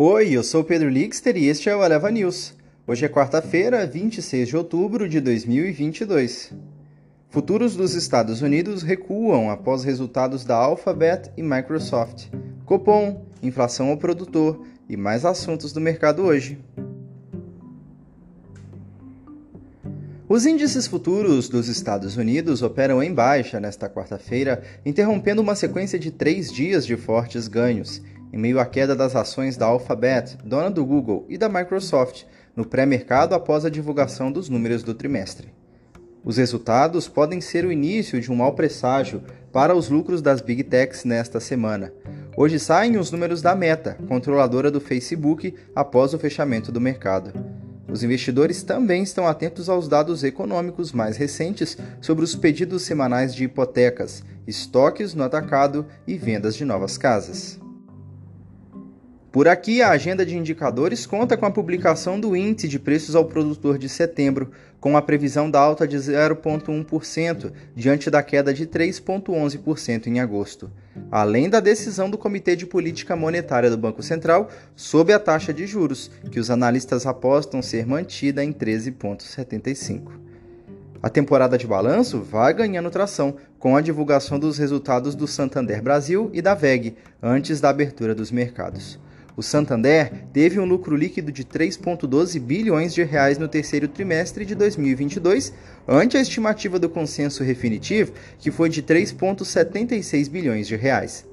Oi, eu sou Pedro Lixter e este é o Eleva News. Hoje é quarta-feira, 26 de outubro de 2022. Futuros dos Estados Unidos recuam após resultados da Alphabet e Microsoft. Copom, inflação ao produtor e mais assuntos do mercado hoje. Os índices futuros dos Estados Unidos operam em baixa nesta quarta-feira, interrompendo uma sequência de três dias de fortes ganhos em meio à queda das ações da Alphabet, dona do Google, e da Microsoft, no pré-mercado após a divulgação dos números do trimestre. Os resultados podem ser o início de um mau presságio para os lucros das Big Techs nesta semana. Hoje saem os números da Meta, controladora do Facebook, após o fechamento do mercado. Os investidores também estão atentos aos dados econômicos mais recentes sobre os pedidos semanais de hipotecas, estoques no atacado e vendas de novas casas. Por aqui, a agenda de indicadores conta com a publicação do Índice de Preços ao Produtor de setembro, com a previsão da alta de 0,1%, diante da queda de 3,11% em agosto, além da decisão do Comitê de Política Monetária do Banco Central sobre a taxa de juros, que os analistas apostam ser mantida em 13,75%. A temporada de balanço vai ganhando tração com a divulgação dos resultados do Santander Brasil e da VEG antes da abertura dos mercados. O Santander teve um lucro líquido de 3,12 bilhões de reais no terceiro trimestre de 2022, ante a estimativa do consenso definitivo, que foi de 3,76 bilhões de reais.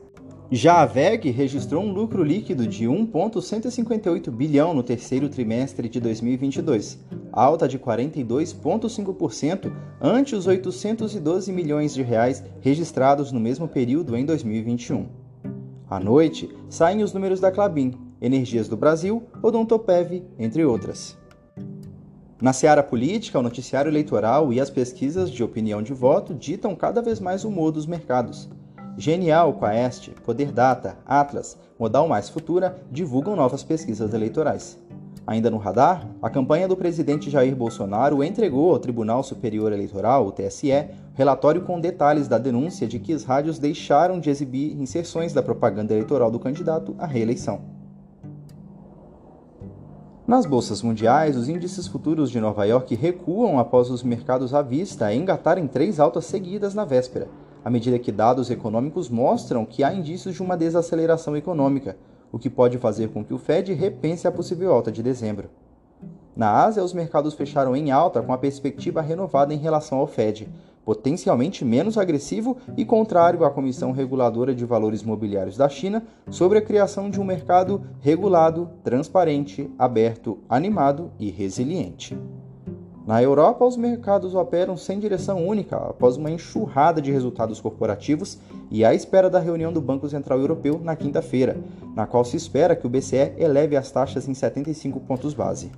Já a VEG registrou um lucro líquido de 1,158 bilhão no terceiro trimestre de 2022, alta de 42,5% ante os 812 milhões de reais registrados no mesmo período em 2021. À noite, saem os números da Clabin, Energias do Brasil, Odontopev, entre outras. Na seara política, o noticiário eleitoral e as pesquisas de opinião de voto ditam cada vez mais o humor dos mercados. Genial, Quaest, Poder Data, Atlas, Modal Mais Futura divulgam novas pesquisas eleitorais. Ainda no radar, a campanha do presidente Jair Bolsonaro entregou ao Tribunal Superior Eleitoral, o TSE, relatório com detalhes da denúncia de que as rádios deixaram de exibir inserções da propaganda eleitoral do candidato à reeleição. Nas bolsas mundiais, os índices futuros de Nova York recuam após os mercados à vista engatarem três altas seguidas na véspera, à medida que dados econômicos mostram que há indícios de uma desaceleração econômica, o que pode fazer com que o Fed repense a possível alta de dezembro. Na Ásia, os mercados fecharam em alta com a perspectiva renovada em relação ao Fed, potencialmente menos agressivo e contrário à Comissão Reguladora de Valores Mobiliários da China sobre a criação de um mercado regulado, transparente, aberto, animado e resiliente. Na Europa, os mercados operam sem direção única após uma enxurrada de resultados corporativos e à espera da reunião do Banco Central Europeu na quinta-feira, na qual se espera que o BCE eleve as taxas em 75 pontos base.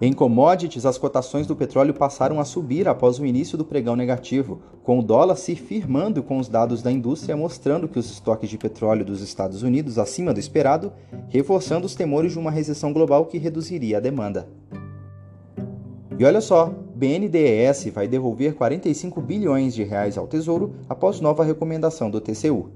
Em commodities, as cotações do petróleo passaram a subir após o início do pregão negativo, com o dólar se firmando com os dados da indústria mostrando que os estoques de petróleo dos Estados Unidos acima do esperado, reforçando os temores de uma recessão global que reduziria a demanda. E olha só, BNDES vai devolver 45 bilhões de reais ao Tesouro após nova recomendação do TCU.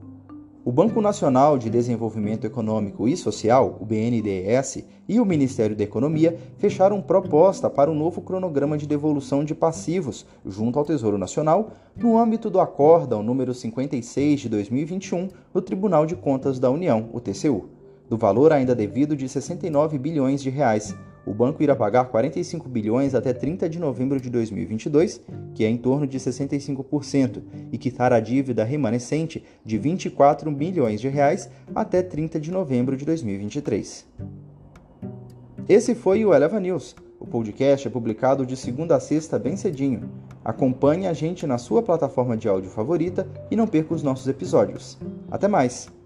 O Banco Nacional de Desenvolvimento Econômico e Social, o BNDES, e o Ministério da Economia fecharam proposta para um novo cronograma de devolução de passivos junto ao Tesouro Nacional no âmbito do Acórdão número 56 de 2021 do Tribunal de Contas da União, o TCU, do valor ainda devido de 69 bilhões de reais, o banco irá pagar 45 bilhões até 30 de novembro de 2022, que é em torno de 65%, e quitar a dívida remanescente de 24 bilhões de reais até 30 de novembro de 2023. Esse foi o Eleva News. O podcast é publicado de segunda a sexta bem cedinho. Acompanhe a gente na sua plataforma de áudio favorita e não perca os nossos episódios. Até mais!